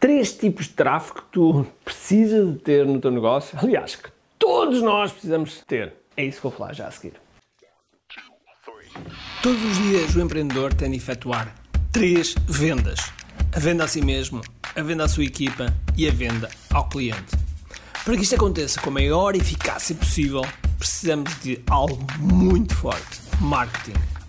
três tipos de tráfego que tu precisas de ter no teu negócio. Aliás, que todos nós precisamos ter. É isso que vou falar já a seguir. Todos os dias o empreendedor tem de efetuar três vendas: a venda a si mesmo, a venda à sua equipa e a venda ao cliente. Para que isto aconteça com a maior eficácia possível, precisamos de algo muito forte: marketing.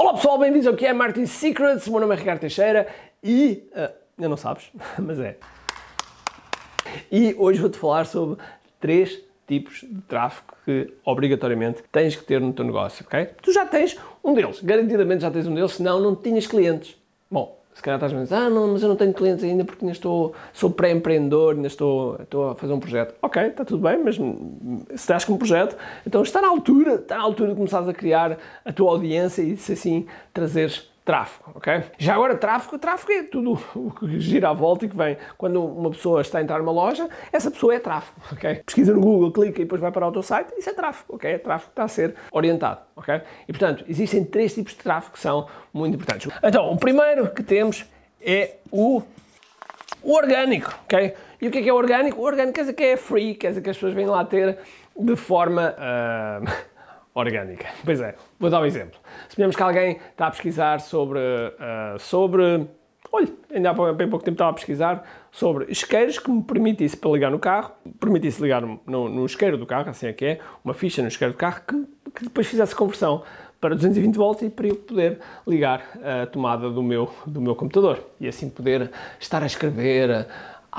Olá pessoal, bem-vindos ao QI Marketing Secrets. O meu nome é Ricardo Teixeira e. Uh, eu não sabes, mas é. E hoje vou-te falar sobre três tipos de tráfego que obrigatoriamente tens que ter no teu negócio, ok? Tu já tens um deles, garantidamente já tens um deles, senão não tinhas clientes. Bom, se calhar estás a dizer, ah, não, mas eu não tenho clientes ainda porque ainda estou, sou pré-empreendedor, ainda estou, estou a fazer um projeto. Ok, está tudo bem, mas se estás com um projeto, então está na altura, está na altura de começares a criar a tua audiência e, se assim, trazeres tráfego, ok? Já agora, tráfego, tráfego é tudo o que gira à volta e que vem. Quando uma pessoa está a entrar numa loja, essa pessoa é tráfego, ok? Pesquisa no Google, clica e depois vai para o teu site, isso é tráfego, ok? É tráfego que está a ser orientado, ok? E, portanto, existem três tipos de tráfego que são muito importantes. Então, o primeiro que temos é o, o orgânico, ok? E o que é que é orgânico? O orgânico quer dizer que é free, quer dizer que as pessoas vêm lá ter de forma... Uh orgânica. Pois é, vou dar um exemplo. Suponhamos que alguém está a pesquisar sobre, uh, sobre olha, ainda há bem pouco tempo estava a pesquisar sobre isqueiros que me permitisse para ligar no carro, permitisse ligar no, no isqueiro do carro, assim é que é, uma ficha no isqueiro do carro que, que depois fizesse conversão para 220 volts e para eu poder ligar a tomada do meu, do meu computador e assim poder estar a escrever,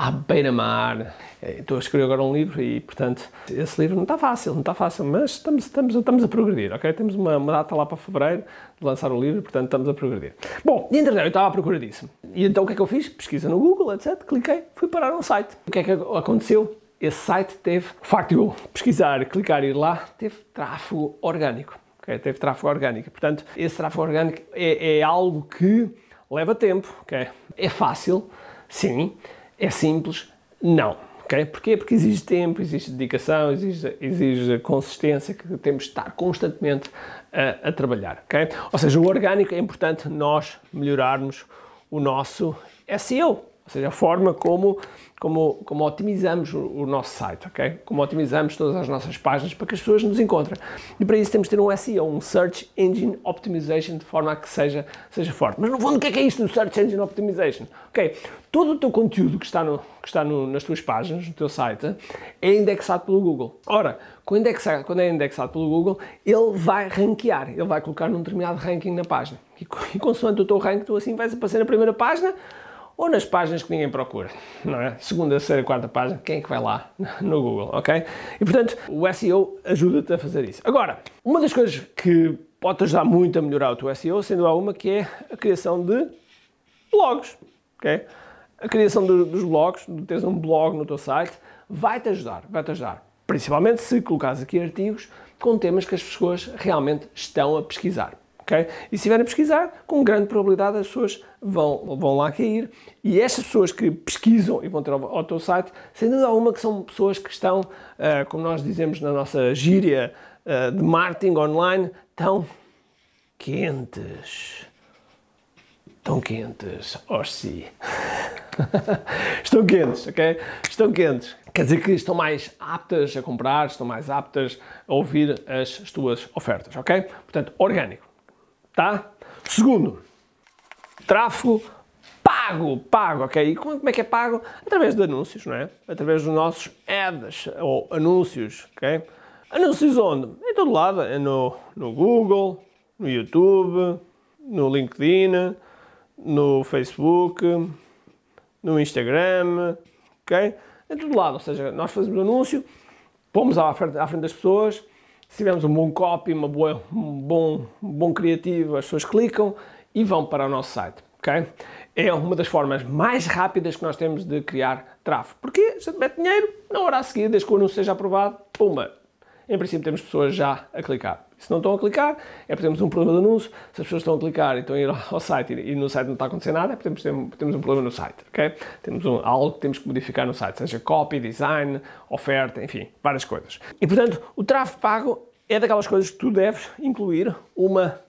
à beira-mar. É, estou a escrever agora um livro e, portanto, esse livro não está fácil, não está fácil, mas estamos, estamos, estamos a progredir, ok? Temos uma, uma data lá para fevereiro de lançar o livro, portanto, estamos a progredir. Bom, e entretanto, eu estava à procura disso. E então o que é que eu fiz? Pesquisa no Google, etc. Cliquei, fui parar um site. O que é que aconteceu? Esse site teve, o facto de eu pesquisar, clicar e ir lá, teve tráfego orgânico. Okay? Teve tráfego orgânico. Portanto, esse tráfego orgânico é, é algo que leva tempo, ok? É fácil, sim, é simples? Não. Okay? Porquê? Porque exige tempo, exige dedicação, exige, exige consistência, que temos de estar constantemente a, a trabalhar. Okay? Ou seja, o orgânico é importante nós melhorarmos o nosso SEO, ou seja, a forma como como, como otimizamos o, o, nosso site, ok? Como otimizamos todas as nossas páginas para que as pessoas nos encontrem. E para isso temos de ter um SEO, um Search Engine Optimization, de forma a que seja, seja forte. Mas no fundo, o que é, que é isto do Search Engine Optimization? Ok, todo o teu conteúdo que está, no, que está no, nas tuas páginas, no teu site, é indexado pelo Google. Ora, quando é, quando é indexado pelo Google, ele vai ranquear, ele vai colocar num determinado ranking na página. E, e consoante o teu ranking, tu assim vais aparecer na primeira página, ou nas páginas que ninguém procura, não é? Segunda, terceira, quarta página, quem é que vai lá no Google, ok? E portanto, o SEO ajuda-te a fazer isso. Agora, uma das coisas que pode ajudar muito a melhorar o teu SEO, sendo alguma, que é a criação de blogs, ok? A criação de, dos blogs, de teres um blog no teu site, vai-te ajudar, vai-te ajudar. Principalmente se colocares aqui artigos com temas que as pessoas realmente estão a pesquisar. E se estiverem a pesquisar, com grande probabilidade as pessoas vão, vão lá cair. E estas pessoas que pesquisam e vão ter ao, teu site, sem dúvida alguma que são pessoas que estão, uh, como nós dizemos na nossa gíria uh, de marketing online, tão quentes. Tão quentes, oh sim. estão quentes, ok? Estão quentes. Quer dizer que estão mais aptas a comprar, estão mais aptas a ouvir as tuas ofertas, ok? Portanto, orgânico tá? Segundo, tráfego pago, pago, ok? E como é que é pago? Através de anúncios, não é? Através dos nossos ads ou anúncios, ok? Anúncios onde? Em todo lado, é no, no Google, no YouTube, no LinkedIn, no Facebook, no Instagram, ok? Em todo lado, ou seja, nós fazemos anúncio, pomos à frente, à frente das pessoas, se tivermos um bom copy, uma boa, um bom, um bom criativo, as pessoas clicam e vão para o nosso site. Okay? É uma das formas mais rápidas que nós temos de criar tráfego. Porque gente mete dinheiro, na hora a seguir, desde que o anúncio seja aprovado, pumba, em princípio temos pessoas já a clicar. Se não estão a clicar, é porque temos um problema de anúncio. Se as pessoas estão a clicar e estão a ir ao site e no site não está a acontecer nada, é porque temos, temos um problema no site, ok? Temos um, algo que temos que modificar no site, seja copy, design, oferta, enfim, várias coisas. E portanto, o tráfego pago é daquelas coisas que tu deves incluir uma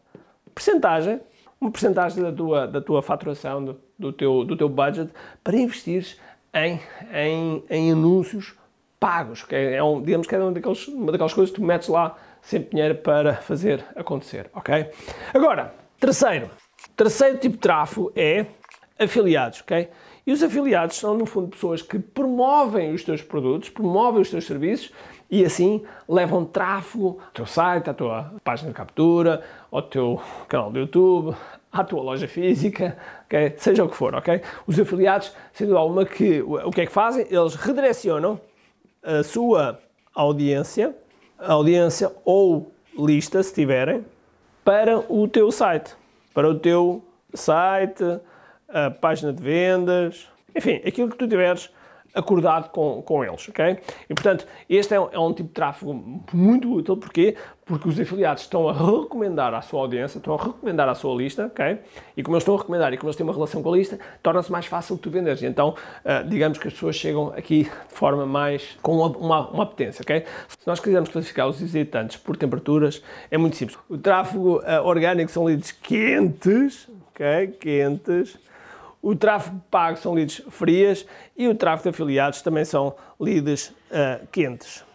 percentagem, uma percentagem da tua, da tua faturação, do, do, teu, do teu budget, para investir em, em, em anúncios pagos, que é, é um, digamos que é uma daqueles, uma daquelas coisas que tu metes lá sempre dinheiro para fazer acontecer, ok? Agora, terceiro, terceiro tipo de tráfego é afiliados, ok? E os afiliados são, no fundo, pessoas que promovem os teus produtos, promovem os teus serviços e assim levam tráfego ao teu site, à tua página de captura, ao teu canal do YouTube, à tua loja física, okay? seja o que for, ok? Os afiliados, sendo alguma que o que é que fazem? Eles redirecionam a sua audiência, audiência ou lista, se tiverem, para o teu site, para o teu site, a página de vendas, enfim, aquilo que tu tiveres acordado com, com eles, ok? E portanto, este é um, é um, tipo de tráfego muito útil, porquê? Porque os afiliados estão a recomendar à sua audiência, estão a recomendar à sua lista, ok? E como eles estão a recomendar e como eles têm uma relação com a lista, torna-se mais fácil tu venderes. Então, uh, digamos que as pessoas chegam aqui de forma mais, com uma, uma, uma apetência, ok? Se nós quisermos classificar os visitantes por temperaturas, é muito simples. O tráfego uh, orgânico são leads quentes, ok? Quentes o tráfego pago são leads frias e o tráfego de afiliados também são leads uh, quentes.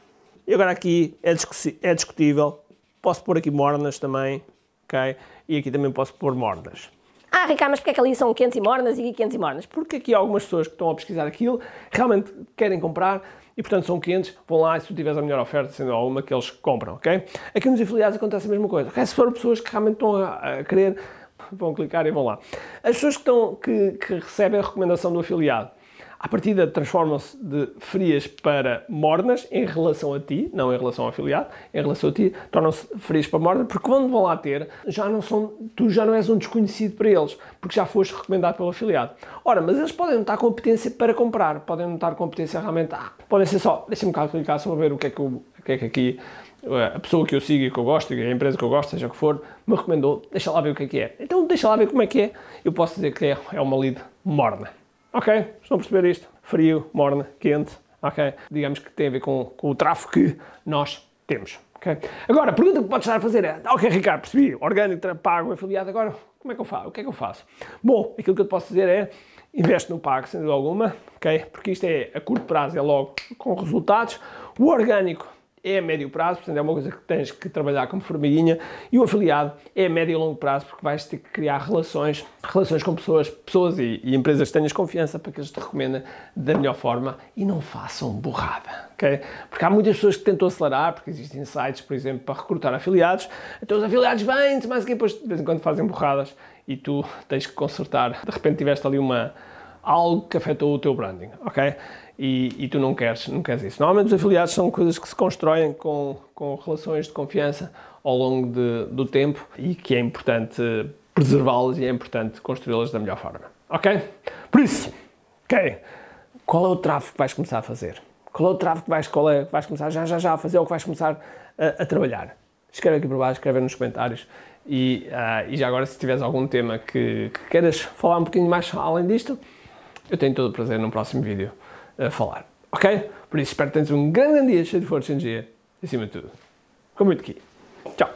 E agora aqui é, é discutível, posso pôr aqui mornas também, ok? E aqui também posso pôr mornas. Ah, Ricardo, mas porque é que ali são quentes e mornas e aqui quentes e mornas? Porque aqui algumas pessoas que estão a pesquisar aquilo realmente querem comprar e, portanto, são quentes, vão lá e se tu tiveres a melhor oferta, sendo alguma que eles compram, ok? Aqui nos afiliados acontece a mesma coisa. Okay? Se for pessoas que realmente estão a, a querer vão clicar e vão lá. As pessoas que, estão, que, que recebem a recomendação do afiliado, à partida transformam-se de frias para mornas em relação a ti, não em relação ao afiliado, em relação a ti, tornam-se frias para mornas, porque quando vão lá ter, já não são, tu já não és um desconhecido para eles, porque já foste recomendado pelo afiliado. Ora, mas eles podem não estar competência para comprar, podem não estar competência realmente, ah, podem ser só, deixa-me cá clicar só para ver o que é que, o que, é que aqui a pessoa que eu sigo e que eu gosto, a empresa que eu gosto, seja o que for, me recomendou, deixa lá ver o que é que é. Então deixa lá ver como é que é. Eu posso dizer que é, é uma lead morna. Ok? Estão a perceber isto? Frio, morna, quente. Ok? Digamos que tem a ver com, com o tráfego que nós temos. Okay? Agora, a pergunta que podes estar a fazer é: Ok, Ricardo, percebi, orgânico, pago, afiliado, agora como é que eu faço? O que é que eu faço? Bom, aquilo que eu te posso dizer é: investe no pago, sem dúvida alguma, ok? Porque isto é a curto prazo, é logo com resultados. O orgânico é a médio prazo, portanto é uma coisa que tens que trabalhar como formiguinha, e o afiliado é a médio e longo prazo, porque vais ter que criar relações, relações com pessoas, pessoas e, e empresas que tenhas confiança para que eles te recomendem da melhor forma e não façam burrada, ok? Porque há muitas pessoas que tentam acelerar, porque existem sites, por exemplo, para recrutar afiliados, então os afiliados vêm, mas depois de vez em quando fazem burradas e tu tens que consertar, de repente tiveste ali uma algo que afetou o teu branding, ok? E, e, tu não queres, não queres isso. Normalmente os afiliados são coisas que se constroem com, com relações de confiança ao longo de, do tempo e que é importante preservá-las e é importante construí-las da melhor forma, ok? Por isso, ok, qual é o tráfego que vais começar a fazer? Qual é o tráfego que vais, qual é, que vais começar já, já, já a fazer ou que vais começar a, a trabalhar? Escreve aqui por baixo, escreve nos comentários e, uh, e já agora se tiveres algum tema que, que queiras falar um bocadinho mais além disto, eu tenho todo o prazer no próximo vídeo a falar. Ok? Por isso espero que tenhas um grande dia cheio de força e energia. Acima de tudo. Com muito aqui. Tchau.